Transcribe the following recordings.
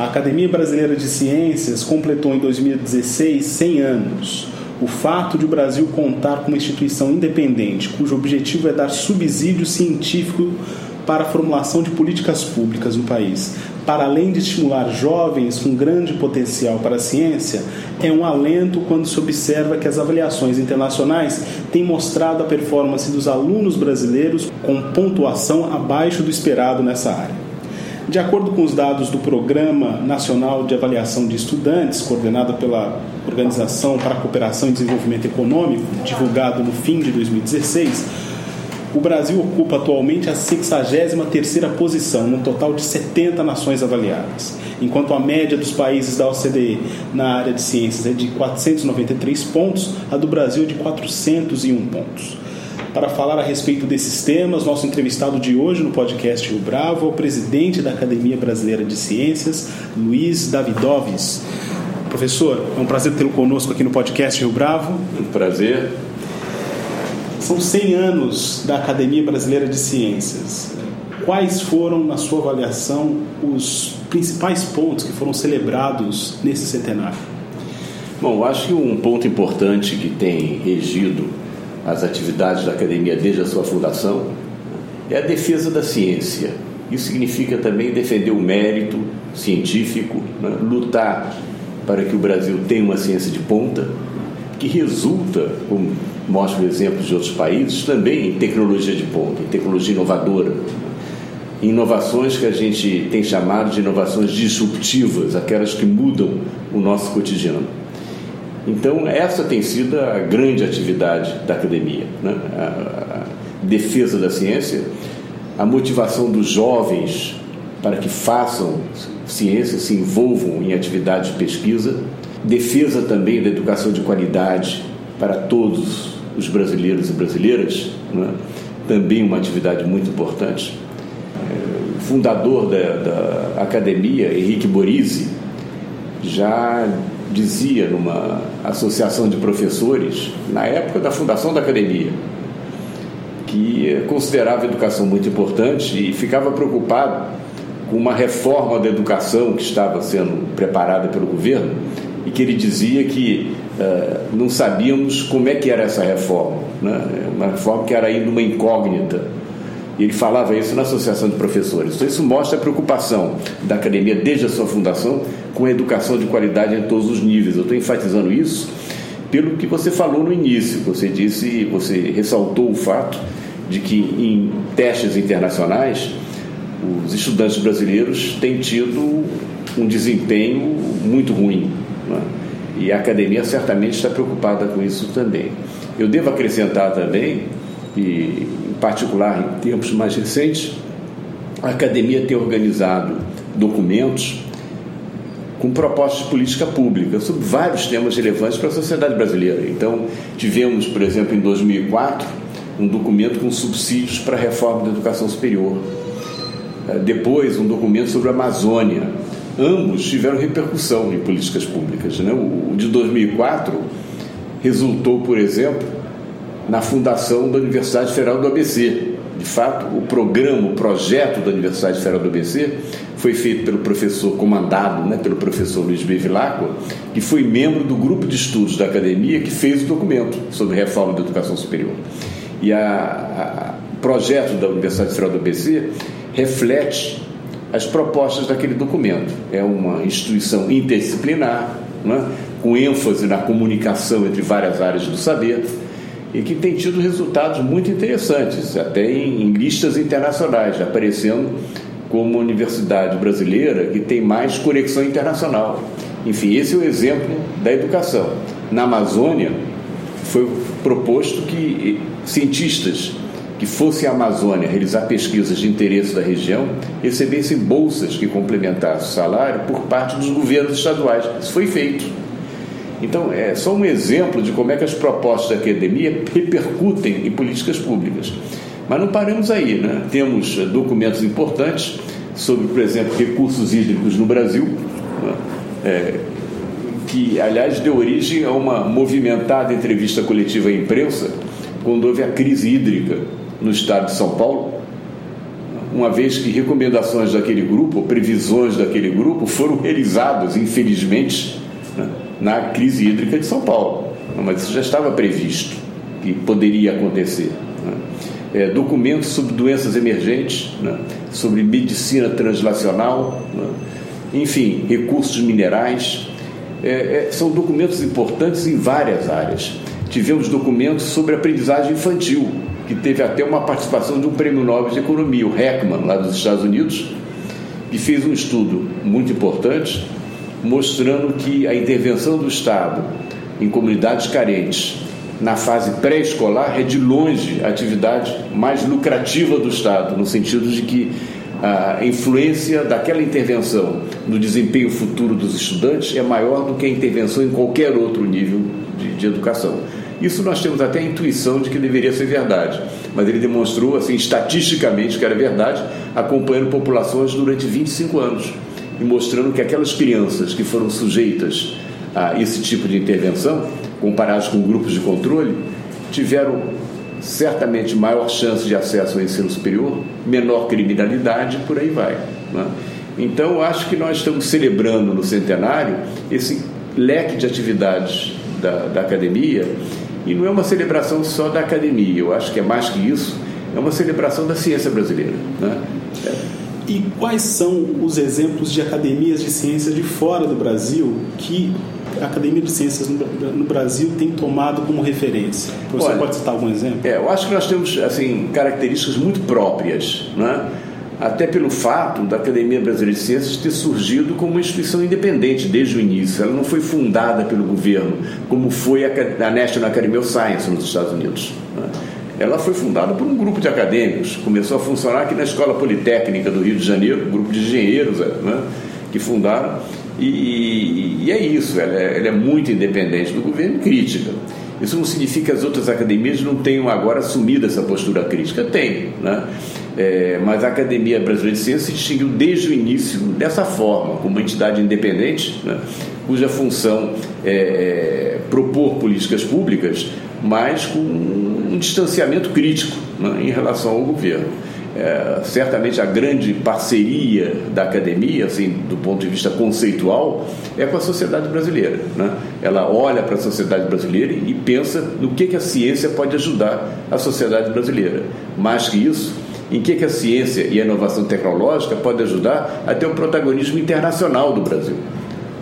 A Academia Brasileira de Ciências completou em 2016 100 anos. O fato de o Brasil contar com uma instituição independente, cujo objetivo é dar subsídio científico para a formulação de políticas públicas no país, para além de estimular jovens com grande potencial para a ciência, é um alento quando se observa que as avaliações internacionais têm mostrado a performance dos alunos brasileiros com pontuação abaixo do esperado nessa área. De acordo com os dados do Programa Nacional de Avaliação de Estudantes, coordenado pela Organização para a Cooperação e Desenvolvimento Econômico, divulgado no fim de 2016, o Brasil ocupa atualmente a 63ª posição, num total de 70 nações avaliadas, enquanto a média dos países da OCDE na área de ciências é de 493 pontos, a do Brasil é de 401 pontos. Para falar a respeito desses temas, nosso entrevistado de hoje no podcast Rio Bravo é o presidente da Academia Brasileira de Ciências, Luiz Davidoves. Professor, é um prazer tê-lo conosco aqui no podcast Rio Bravo. Um prazer. São 100 anos da Academia Brasileira de Ciências. Quais foram, na sua avaliação, os principais pontos que foram celebrados nesse centenário? Bom, acho que um ponto importante que tem regido as atividades da academia desde a sua fundação, é a defesa da ciência. Isso significa também defender o mérito científico, né? lutar para que o Brasil tenha uma ciência de ponta, que resulta, como mostra o exemplo de outros países, também em tecnologia de ponta, em tecnologia inovadora. Inovações que a gente tem chamado de inovações disruptivas, aquelas que mudam o nosso cotidiano. Então, essa tem sido a grande atividade da academia: né? a, defesa da ciência, a motivação dos jovens para que façam ciência, se envolvam em atividades de pesquisa, defesa também da educação de qualidade para todos os brasileiros e brasileiras, né? também uma atividade muito importante. O fundador da, da academia, Henrique Borisi, já dizia numa associação de professores, na época da fundação da academia, que considerava a educação muito importante e ficava preocupado com uma reforma da educação que estava sendo preparada pelo governo e que ele dizia que uh, não sabíamos como é que era essa reforma, né? uma reforma que era ainda uma incógnita e ele falava isso na Associação de Professores. Então, isso mostra a preocupação da academia desde a sua fundação com a educação de qualidade em todos os níveis. Eu estou enfatizando isso pelo que você falou no início. Você disse, você ressaltou o fato de que em testes internacionais os estudantes brasileiros têm tido um desempenho muito ruim. Né? E a academia certamente está preocupada com isso também. Eu devo acrescentar também, e particular em tempos mais recentes, a academia tem organizado documentos com propostas de política pública sobre vários temas relevantes para a sociedade brasileira. Então, tivemos, por exemplo, em 2004, um documento com subsídios para a reforma da educação superior. Eh, depois, um documento sobre a Amazônia. Ambos tiveram repercussão em políticas públicas. Né? O de 2004 resultou, por exemplo, na fundação da Universidade Federal do ABC. De fato, o programa, o projeto da Universidade Federal do ABC foi feito pelo professor, comandado né, pelo professor Luiz Bevilacqua, que foi membro do grupo de estudos da academia que fez o documento sobre reforma da educação superior. E o projeto da Universidade Federal do ABC reflete as propostas daquele documento. É uma instituição interdisciplinar, né, com ênfase na comunicação entre várias áreas do saber e que tem tido resultados muito interessantes, até em, listas internacionais, aparecendo como universidade brasileira que tem mais conexão internacional. Enfim, esse é o exemplo da educação. Na Amazônia, foi proposto que cientistas que fossem à Amazônia realizar pesquisas de interesse da região recebessem bolsas que complementassem o salário por parte dos governos estaduais. Isso foi feito. Então, é só um exemplo de como é que as propostas da academia repercutem em políticas públicas. Mas não paramos aí, né? Temos documentos importantes sobre, por exemplo, recursos hídricos no Brasil, né? é, que, aliás, deu origem a uma movimentada entrevista coletiva à imprensa quando houve a crise hídrica no estado de São Paulo, uma vez que recomendações daquele grupo, previsões daquele grupo, foram realizadas, infelizmente, né, na crise hídrica de São Paulo. Mas isso já estava previsto que poderia acontecer. Né. É, documentos sobre doenças emergentes, né, sobre medicina translacional, né, enfim, recursos minerais. É, é, são documentos importantes em várias áreas. Tivemos documentos sobre aprendizagem infantil, que teve até uma participação de um prêmio Nobel de Economia, o Heckman, lá dos Estados Unidos, que fez um estudo muito importante mostrando que a intervenção do Estado em comunidades carentes na fase pré-escolar é de longe a atividade mais lucrativa do Estado, no sentido de que a influência daquela intervenção no desempenho futuro dos estudantes é maior do que a intervenção em qualquer outro nível de, de educação. Isso nós temos até a intuição de que deveria ser verdade, mas ele demonstrou, assim, estatisticamente que era verdade, acompanhando populações durante 25 anos e mostrando que aquelas crianças que foram sujeitas a esse tipo de intervenção, comparadas com grupos de controle, tiveram certamente maior chance de acesso ao ensino superior, menor criminalidade, por aí vai. Né? Então, acho que nós estamos celebrando no centenário esse leque de atividades da, da academia e não é uma celebração só da academia, eu acho que é mais que isso, é uma celebração da ciência brasileira. Né? É. E quais são os exemplos de academias de ciências de fora do Brasil que a Academia de Ciências no Brasil tem tomado como referência? Você Olha, pode citar algum exemplo? É, eu acho que nós temos assim características muito próprias, né? até pelo fato da Academia Brasileira de Ciências ter surgido como uma instituição independente desde o início. Ela não foi fundada pelo governo, como foi a National Academy of Science nos Estados Unidos. Né? Ela foi fundada por um grupo de acadêmicos, começou a funcionar aqui na Escola Politécnica do Rio de Janeiro, um grupo de engenheiros né, que fundaram, e, e, é isso, ela é, ela é muito independente do governo crítica. Isso não significa que as outras academias não tenham agora assumido essa postura crítica. Tem, né? É, mas a Academia Brasileira de Ciências se distinguiu desde o início dessa forma, como uma entidade independente, né? cuja função é propor políticas públicas, mas com um distanciamento crítico né? em relação ao governo. É, certamente a grande parceria da academia, assim, do ponto de vista conceitual, é com a sociedade brasileira. Né? Ela olha para a sociedade brasileira e pensa no que, que a ciência pode ajudar a sociedade brasileira. Mais que isso, em que, que a ciência e a inovação tecnológica pode ajudar a ter um protagonismo internacional do Brasil,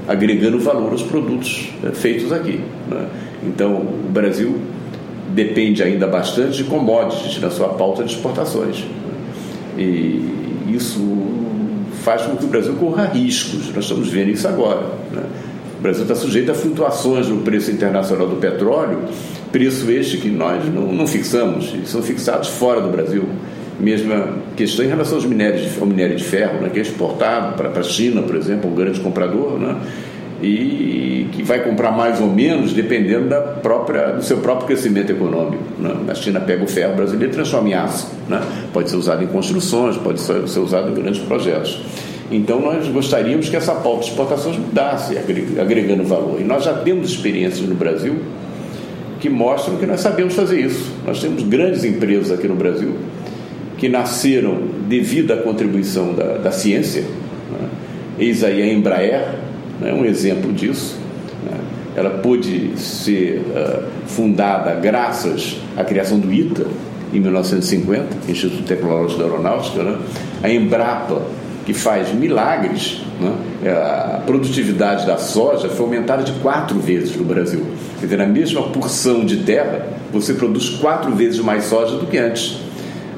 agregando valor aos produtos é, feitos aqui. Né? Então, o Brasil depende ainda bastante de commodities na sua pauta de exportações. E isso faz com que o Brasil corra riscos. Nós estamos vendo isso agora. Né? O Brasil está sujeito a flutuações no preço internacional do petróleo, preço este que nós não, não fixamos, são fixados fora do Brasil. Mesma questão em relação aos minérios, ao minério de ferro, né, que é exportado para a China, por exemplo, um grande comprador. Né? E que vai comprar mais ou menos dependendo da própria, do seu próprio crescimento econômico. Né? A China pega o ferro brasileiro e transforma em aço. Né? Pode ser usado em construções, pode ser, usado em grandes projetos. Então, nós gostaríamos que essa pauta de exportações mudasse, agregando valor. E nós já temos experiências no Brasil que mostram que nós sabemos fazer isso. Nós temos grandes empresas aqui no Brasil que nasceram devido à contribuição da, da ciência. Né? Eis aí a Embraer, é um exemplo disso. Né? Ela pôde ser uh, fundada graças à criação do ITA, em 1950, Instituto Tecnológico da Aeronáutica, né? a Embrapa, que faz milagres, né? É, a produtividade da soja foi aumentada de quatro vezes no Brasil. Quer dizer, na mesma porção de terra, você produz quatro vezes mais soja do que antes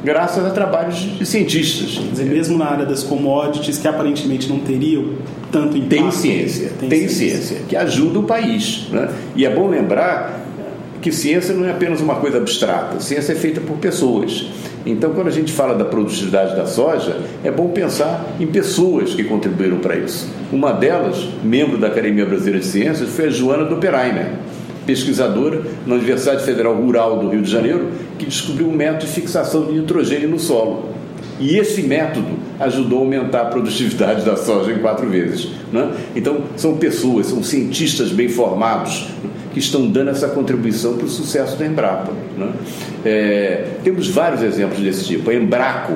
graças a trabalhos de cientistas. Quer dizer, mesmo na área das commodities, que aparentemente não teriam tanto impacto. Tem ciência, tem, tem ciência. ciência. que ajuda o país. Né? E é bom lembrar que ciência não é apenas uma coisa abstrata, ciência é feita por pessoas. Então, quando a gente fala da produtividade da soja, é bom pensar em pessoas que contribuíram para isso. Uma delas, membro da Academia Brasileira de Ciências, foi a Joana Doppelheimer, pesquisadora na Universidade Federal Rural do Rio de Janeiro, que descobriu um método de fixação de nitrogênio no solo. E esse método ajudou a aumentar a produtividade da soja em quatro vezes. Né? Então, são pessoas, são cientistas bem formados que estão dando essa contribuição para o sucesso da Embrapa. Né? É, temos vários exemplos desse tipo. A Embraco,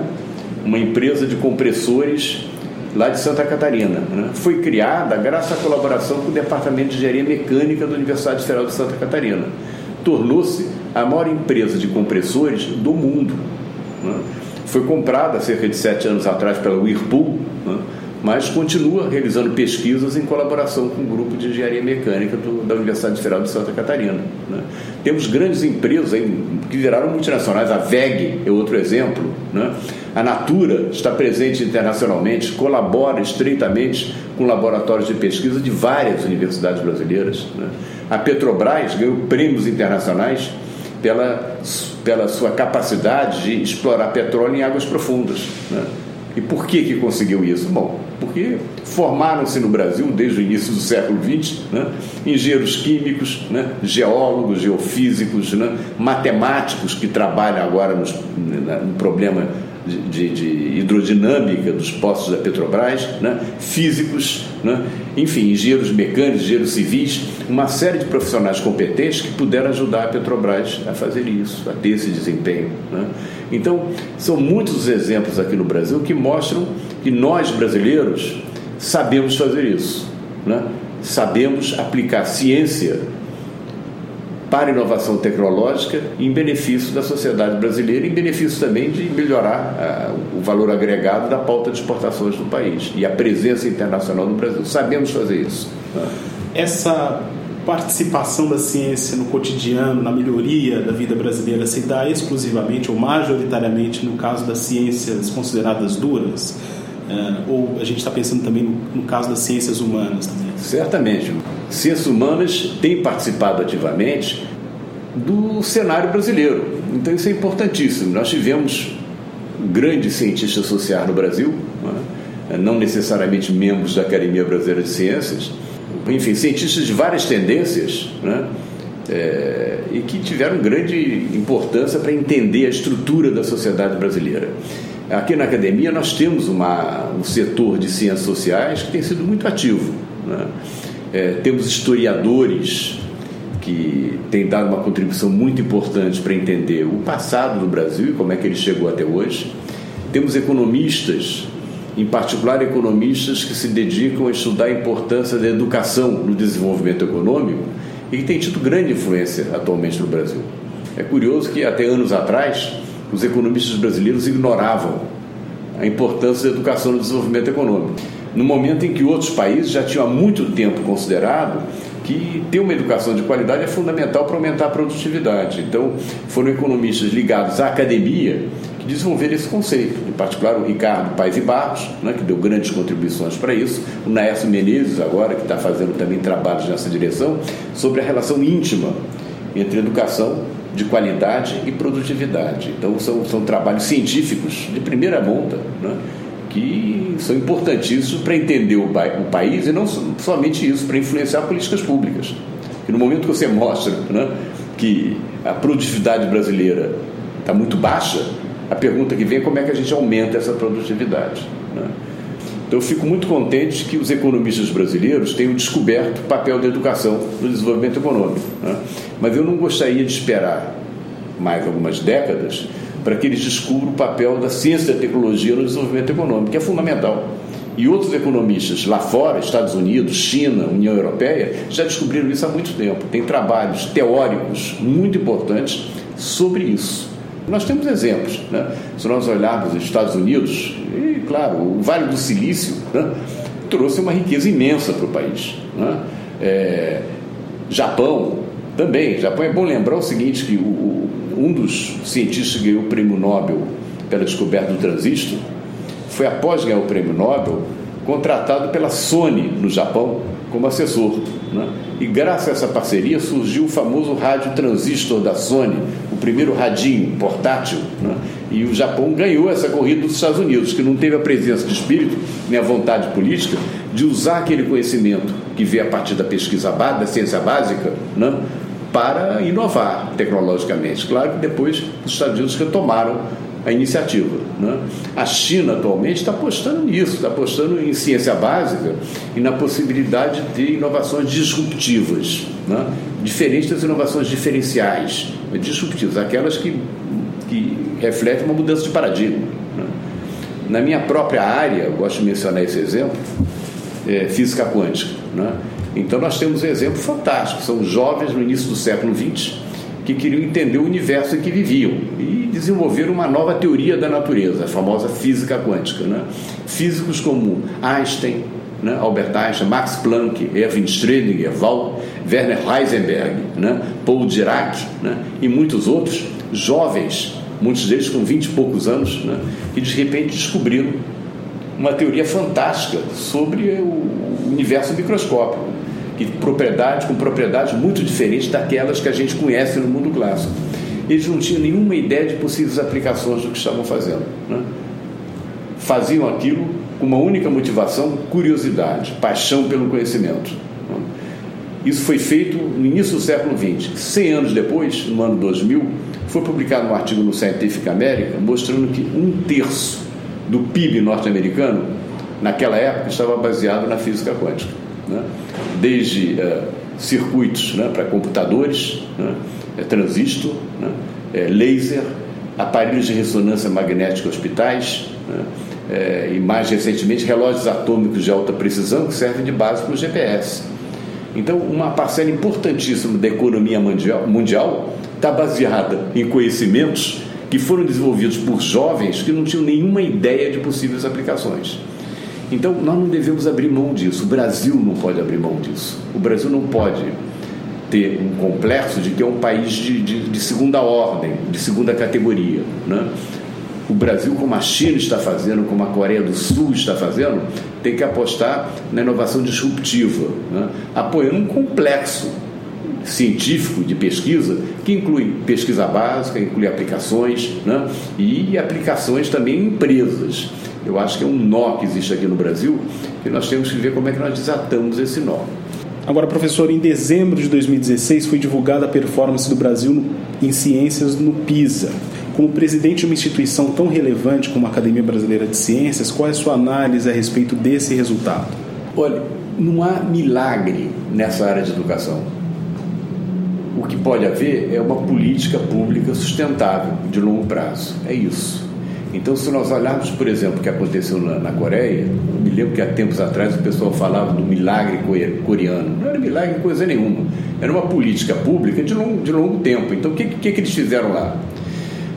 uma empresa de compressores lá de Santa Catarina. Né? Foi criada graças à colaboração com o Departamento de Engenharia Mecânica da Universidade Federal de Santa Catarina. Tornou-se a maior empresa de compressores do mundo. Né? Foi comprada cerca de sete anos atrás pela Whirlpool, né? Mas continua realizando pesquisas em colaboração com o grupo de engenharia mecânica do, da Universidade Federal de Santa Catarina. Né? Temos grandes empresas aí, que viraram multinacionais, a VEG é outro exemplo. Né? A Natura está presente internacionalmente, colabora estreitamente com laboratórios de pesquisa de várias universidades brasileiras. Né? A Petrobras ganhou prêmios internacionais pela, pela sua capacidade de explorar petróleo em águas profundas. Né? E por que, que conseguiu isso? Bom, porque formaram-se no Brasil, desde o início do século XX, né, engenheiros químicos, né, geólogos, geofísicos, né, matemáticos que trabalham agora nos, no problema de, de, hidrodinâmica dos postos da Petrobras, né? físicos, né? enfim, engenheiros mecânicos, engenheiros civis, uma série de profissionais competentes que puderam ajudar a Petrobras a fazer isso, a ter esse desempenho. Né? Então, são muitos os exemplos aqui no Brasil que mostram que nós, brasileiros, sabemos fazer isso. Né? Sabemos aplicar ciência para a inovação tecnológica em benefício da sociedade brasileira, em benefício também de melhorar uh, o valor agregado da pauta de exportações do país e a presença internacional do Brasil. Sabemos fazer isso. Né? Essa participação da ciência no cotidiano, na melhoria da vida brasileira, se dá exclusivamente ou majoritariamente no caso das ciências consideradas duras? Uh, ou a gente está pensando também no, no, caso das ciências humanas também? Certamente. Ciências humanas têm participado ativamente do cenário brasileiro. Então isso é importantíssimo. Nós tivemos grandes cientistas sociais no Brasil, não, é? necessariamente membros da Academia Brasileira de Ciências, enfim, cientistas de várias tendências, né? É, e que tiveram grande importância para entender a estrutura da sociedade brasileira. Aqui na academia nós temos uma, um setor de ciências sociais que tem sido muito ativo. Né? É, temos historiadores que têm dado uma contribuição muito importante para entender o passado do Brasil e como é que ele chegou até hoje. Temos economistas, em particular economistas que se dedicam a estudar a importância da educação no desenvolvimento econômico e que têm tido grande influência atualmente no Brasil. É curioso que até anos atrás os economistas brasileiros ignoravam a importância da educação no desenvolvimento econômico. No momento em que outros países já tinham há muito tempo considerado que ter uma educação de qualidade é fundamental para aumentar a produtividade. Então, foram economistas ligados à academia que desenvolveram esse conceito. Em particular, o Ricardo Paes e Barros, né, que deu grandes contribuições para isso, o Naércio Menezes, agora, que está fazendo também trabalhos nessa direção, sobre a relação íntima entre educação de qualidade e produtividade. Então, são, são trabalhos científicos de primeira monta, né, que são importantíssimos para entender o, o, país e não somente isso, para influenciar políticas públicas. E no momento que você mostra né, que a produtividade brasileira está muito baixa, a pergunta que vem é como é que a gente aumenta essa produtividade. Né? Então, eu fico muito contente que os economistas brasileiros tenham descoberto o papel da educação no desenvolvimento econômico. Né? Mas eu não gostaria de esperar mais algumas décadas para que eles descubram o papel da ciência e da tecnologia no desenvolvimento econômico, que é fundamental. E outros economistas lá fora, Estados Unidos, China, União Europeia, já descobriram isso há muito tempo. Tem trabalhos teóricos muito importantes sobre isso. Nós temos exemplos. Né? Se nós olharmos os Estados Unidos, e claro, o Vale do Silício né, trouxe uma riqueza imensa para o país. Né? É, Japão também. Japão é bom lembrar o seguinte: que o, um dos cientistas que ganhou o prêmio Nobel pela descoberta do transistor foi, após ganhar o prêmio Nobel, contratado pela Sony no Japão como assessor. Né? E graças a essa parceria surgiu o famoso rádio transistor da Sony, o primeiro radinho portátil, né? E o Japão ganhou essa corrida dos Estados Unidos, que não teve a presença de espírito nem a vontade política de usar aquele conhecimento que veio a partir da pesquisa básica, da ciência básica, né, para inovar tecnologicamente. Claro que depois os Estados Unidos retomaram a iniciativa. Né? A China atualmente está apostando nisso, está apostando em ciência básica e na possibilidade de inovações disruptivas, né? diferentes das inovações diferenciais, disruptivas, aquelas que, que refletem uma mudança de paradigma. Né? Na minha própria área, gosto de mencionar esse exemplo, é física quântica. Né? Então nós temos um exemplo fantástico, são jovens no início do século XX que queriam entender o universo em que viviam e desenvolveram uma nova teoria da natureza, a famosa física quântica. Né? Físicos como Einstein, né? Albert Einstein, Max Planck, Erwin Schrödinger, Val, Werner Heisenberg, né? Paul Dirac né? e muitos outros, jovens, muitos deles com 20 e poucos anos, né? que de repente descobriram uma teoria fantástica sobre o universo microscópico que propriedades com propriedades muito diferentes daquelas que a gente conhece no mundo clássico. Eles não tinham nenhuma ideia de possíveis aplicações do que estavam fazendo. Né? Faziam aquilo com uma única motivação: curiosidade, paixão pelo conhecimento. Né? Isso foi feito no início do século XX. Cem anos depois, no ano 2000, foi publicado um artigo no Scientific American mostrando que um terço do PIB norte-americano, naquela época, estava baseado na física quântica. Né? Desde uh, circuitos né, para computadores, né, é, transistor, né, é, laser, aparelhos de ressonância magnética hospitais né, é, e, mais recentemente, relógios atômicos de alta precisão que servem de base para o GPS. Então, uma parcela importantíssima da economia mundial está baseada em conhecimentos que foram desenvolvidos por jovens que não tinham nenhuma ideia de possíveis aplicações. Então, nós não devemos abrir mão disso. O Brasil não pode abrir mão disso. O Brasil não pode ter um complexo de que é um país de, de, de segunda ordem, de segunda categoria. Né? O Brasil, como a China está fazendo, como a Coreia do Sul está fazendo, tem que apostar na inovação disruptiva, né? apoiando um complexo científico de pesquisa que inclui pesquisa básica, inclui aplicações né? e aplicações também em empresas. Eu acho que é um nó que existe aqui no Brasil e nós temos que ver como é que nós desatamos esse nó. Agora, professor, em dezembro de 2016 foi divulgada a performance do Brasil em ciências no PISA. Como presidente de uma instituição tão relevante como a Academia Brasileira de Ciências, qual é a sua análise a respeito desse resultado? Olha, não há milagre nessa área de educação. O que pode haver é uma política pública sustentável, de longo prazo. É isso. Então, se nós olharmos, por exemplo, o que aconteceu na, na Coreia, me lembro que há tempos atrás o pessoal falava do milagre coreano. Não era milagre coisa nenhuma. Era uma política pública de longo, de longo tempo. Então, o que, que, que eles fizeram lá?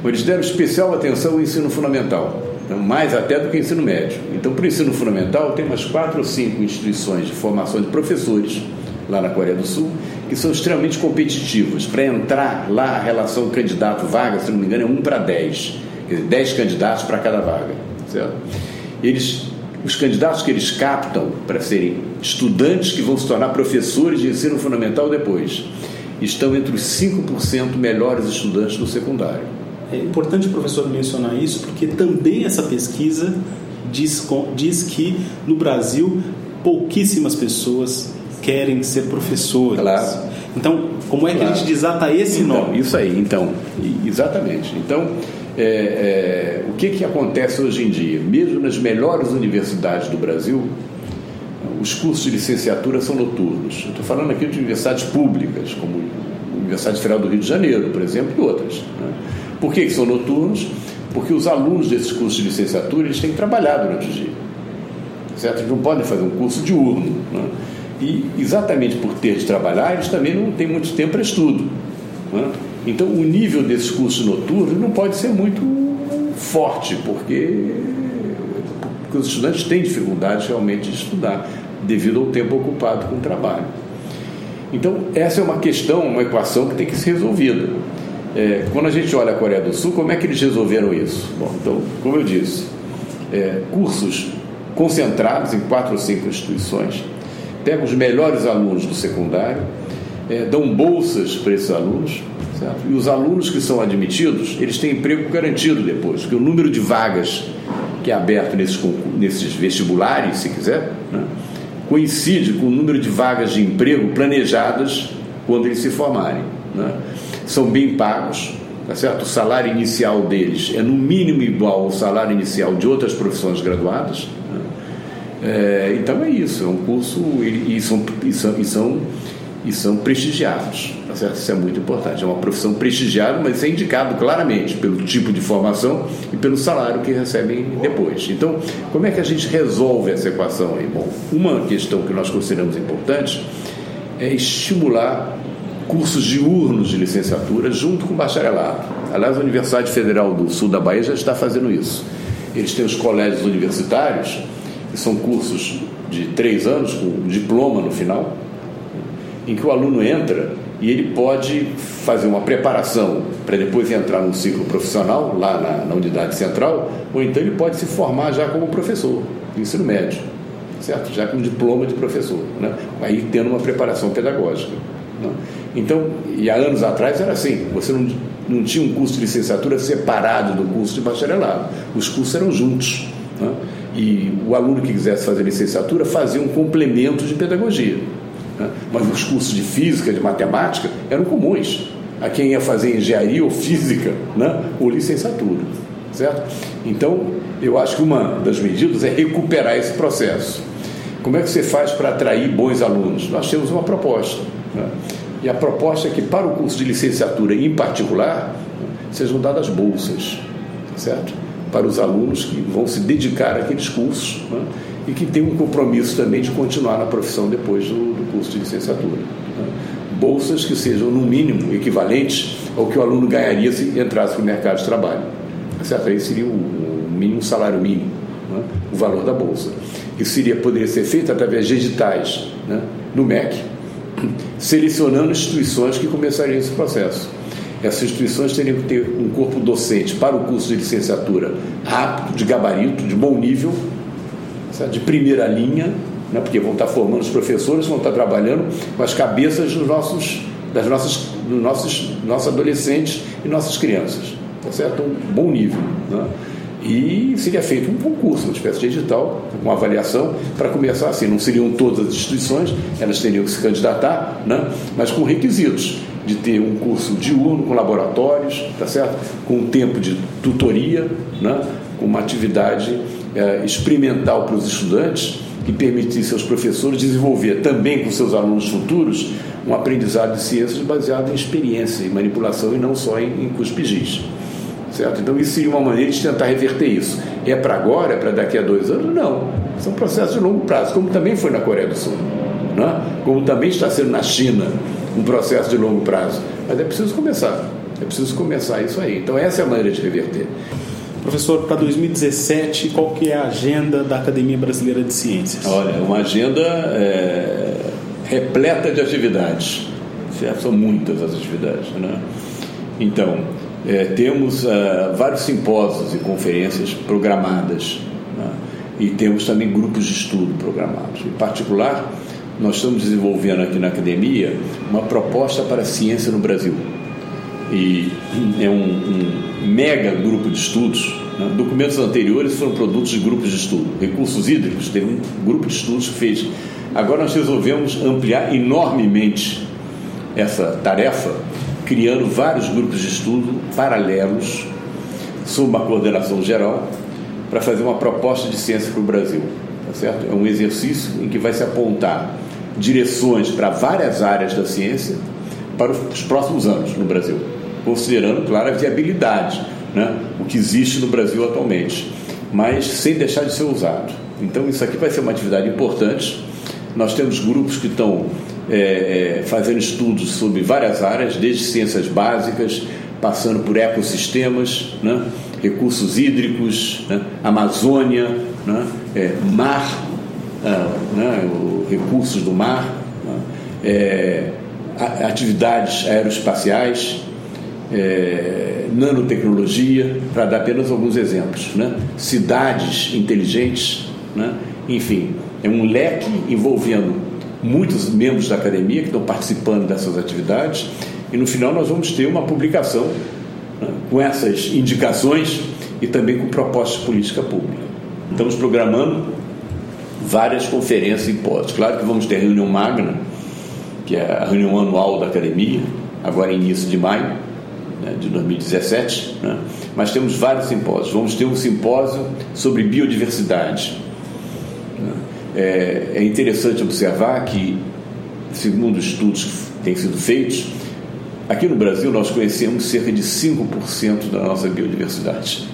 Eles deram especial atenção ao ensino fundamental, então, mais até do que o ensino médio. Então, para o ensino fundamental, tem umas quatro ou cinco instituições de formação de professores lá na Coreia do Sul que são extremamente competitivas. Para entrar lá, a relação candidato-vaga, se não me engano, é 1 para 10 quer dizer, 10 candidatos para cada vaga. Certo? Eles, os candidatos que eles captam para serem estudantes que vão se tornar professores de ensino fundamental depois, estão entre os 5% melhores estudantes do secundário. É importante, professor, mencionar isso, porque também essa pesquisa diz, diz que no Brasil pouquíssimas pessoas querem ser professores. Claro. Então, como é que claro. a gente desata esse então, nó? Isso aí, então, exatamente. Então, é, é, o que, que acontece hoje em dia? Mesmo nas melhores universidades do Brasil, os cursos de licenciatura são noturnos. Estou falando aqui de universidades públicas, como a Universidade Federal do Rio de Janeiro, por exemplo, e outras. Né? Por que, que são noturnos? Porque os alunos desses cursos de licenciatura eles têm que trabalhar durante o dia. Certo? Eles não podem fazer um curso diurno. Né? E exatamente por ter de trabalhar, eles também não têm muito tempo para estudo. Né? Então, o nível desses cursos noturnos não pode ser muito forte, porque, porque os estudantes têm dificuldade realmente de estudar, devido ao tempo ocupado com o trabalho. Então, essa é uma questão, uma equação que tem que ser resolvida. É, quando a gente olha a Coreia do Sul, como é que eles resolveram isso? Bom, então, como eu disse, é, cursos concentrados em quatro ou cinco instituições, pegam os melhores alunos do secundário, é, dão bolsas para esses alunos, Certo? E os alunos que são admitidos, eles têm emprego garantido depois, porque o número de vagas que é aberto nesses, nesses vestibulares, se quiser, né, coincide com o número de vagas de emprego planejadas quando eles se formarem. Né? São bem pagos, tá certo? o salário inicial deles é no mínimo igual ao salário inicial de outras profissões graduadas. Né? É, então é isso, é um curso e, e, são, e, são, e, são, e são prestigiados. Certo? Isso é muito importante. É uma profissão prestigiada, mas é indicado claramente pelo tipo de formação e pelo salário que recebem depois. Então, como é que a gente resolve essa equação aí? Bom, uma questão que nós consideramos importante é estimular cursos diurnos de licenciatura junto com bacharelado. Aliás, a Universidade Federal do Sul da Bahia já está fazendo isso. Eles têm os colégios universitários, que são cursos de três anos, com diploma no final, em que o aluno entra e ele pode fazer uma preparação para depois entrar num ciclo profissional lá na, na, unidade central, ou então ele pode se formar já como professor, ensino médio, certo? Já com diploma de professor, né? aí tendo uma preparação pedagógica. Né? Então, e há anos atrás era assim, você não, não tinha um curso de licenciatura separado do curso de bacharelado, os cursos eram juntos. Né? E o aluno que quisesse fazer licenciatura fazia um complemento de pedagogia. Né? Mas os cursos de física, de matemática, eram comuns a quem ia fazer engenharia ou física né? ou licenciatura. Certo? Então, eu acho que uma das medidas é recuperar esse processo. Como é que você faz para atrair bons alunos? Nós temos uma proposta. Né? E a proposta é que, para o curso de licenciatura em particular, sejam dadas bolsas, certo? Para os alunos que vão se dedicar àqueles cursos. Né? E que tem um compromisso também de continuar na profissão depois do, do curso de licenciatura. Bolsas que sejam, no mínimo, equivalentes ao que o aluno ganharia se entrasse no mercado de trabalho. Tá certo? Aí seria o, mínimo salário mínimo, né? o valor da bolsa. Isso seria, poderia ser feito através de editais né? no MEC, selecionando instituições que começariam esse processo. Essas instituições teriam que ter um corpo docente para o curso de licenciatura apto, de gabarito, de bom nível, de primeira linha, né, porque vão estar formando os professores, vão estar trabalhando com as cabeças dos nossos, das nossas, dos nossos, nossos adolescentes e nossas crianças. Tá certo? Um bom nível. Né? E seria feito um concurso, uma espécie de edital, com avaliação, para começar assim. Não seriam todas as instituições, elas teriam que se candidatar, né? mas com requisitos de ter um curso diurno com laboratórios, tá certo? com um tempo de tutoria, né? com uma atividade é, experimental para os estudantes que permitisse aos professores desenvolver também com seus alunos futuros um aprendizado de ciências baseado em experiência e manipulação e não só em, em cuspigis. Certo? Então, isso seria uma maneira de tentar reverter isso. É para agora? É para daqui a dois anos? Não. São processos de longo prazo, como também foi na Coreia do Sul. Né? Como também está sendo na China um processo de longo prazo. Mas é preciso começar. É preciso começar isso aí. Então, essa é a maneira de reverter. Professor, para 2017, qual que é a agenda da Academia Brasileira de Ciências? Olha, uma agenda é, repleta de atividades. São muitas as atividades, né? Então, é, temos uh, vários simpósios e conferências programadas né? e temos também grupos de estudo programados. Em particular, nós estamos desenvolvendo aqui na academia uma proposta para a ciência no Brasil e é um, um mega grupo de estudos. Né? Documentos anteriores foram produtos de grupos de estudo. Recursos hídricos teve um grupo de estudos que fez. Agora nós resolvemos ampliar enormemente essa tarefa, criando vários grupos de estudo paralelos, sob uma coordenação geral, para fazer uma proposta de ciência para o Brasil. Tá certo? É um exercício em que vai se apontar direções para várias áreas da ciência para os próximos anos no Brasil considerando, claro, a viabilidade, né? o que existe no Brasil atualmente, mas sem deixar de ser usado. Então, isso aqui vai ser uma atividade importante. Nós temos grupos que estão é, é, fazendo estudos sobre várias áreas, desde ciências básicas, passando por ecossistemas, né? recursos hídricos, né? Amazônia, né? é, mar, ah, né? recursos do mar, né? é, atividades aeroespaciais, é, nanotecnologia, para dar apenas alguns exemplos. Né? Cidades inteligentes, né? enfim, é um leque envolvendo muitos membros da academia que estão participando dessas atividades E no final nós vamos ter uma publicação né, com essas indicações e também com propostas de política pública. Estamos programando várias conferências e simpósios. Claro que vamos ter a reunião magna, que é a reunião anual da academia, agora início de maio né, de 2017, né? mas temos vários simpósios. Vamos ter um simpósio sobre biodiversidade. Né? É, é interessante observar que, segundo estudos que têm sido feitos, aqui no Brasil nós conhecemos cerca de 5% da nossa biodiversidade.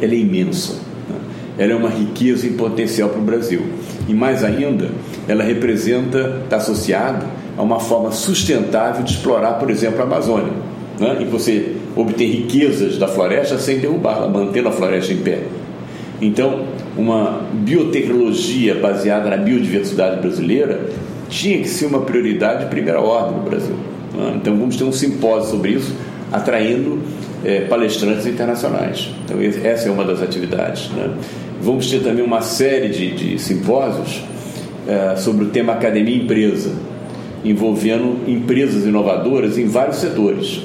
Ela é imensa. Né? Ela é uma riqueza em potencial para o Brasil. E mais ainda, ela representa, está associada a uma forma sustentável de explorar, por exemplo, a Amazônia. Né? E você obter riquezas da floresta sem derrubá-la, mantendo a floresta em pé. Então, uma biotecnologia baseada na biodiversidade brasileira tinha que ser uma prioridade de primeira ordem no Brasil. Né? Então, vamos ter um simpósio sobre isso, atraindo é, palestrantes internacionais. Então, essa é uma das atividades. Né? Vamos ter também uma série de, de simpósios é, sobre o tema academia empresa, envolvendo empresas inovadoras em vários setores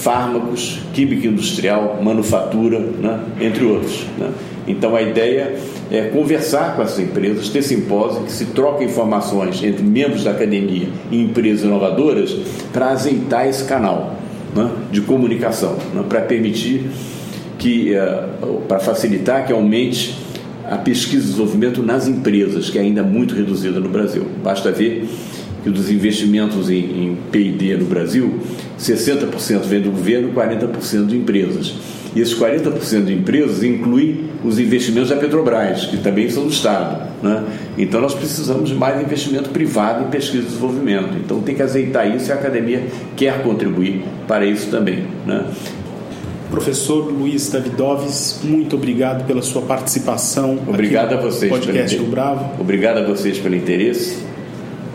fármacos, química industrial, manufatura, né? entre outros. Né? Então a ideia é conversar com essas empresas, ter simpósio que se troca informações entre membros da academia e empresas inovadoras para azeitar esse canal né? de comunicação, né? para permitir que, uh, para facilitar que aumente a pesquisa e desenvolvimento nas empresas, que é ainda muito reduzida no Brasil. Basta ver que dos investimentos em, em P&D no Brasil, 60% vem do governo e 40% de empresas. E esses 40% de empresas incluem os investimentos da Petrobras, que também são do Estado. Né? Então nós precisamos de mais investimento privado em pesquisa e desenvolvimento. Então tem que azeitar isso e a academia quer contribuir para isso também. Né? Professor Luiz Davidoves, muito obrigado pela sua participação. Obrigado a vocês. Podcast pelo Bravo. Obrigado a vocês pelo interesse.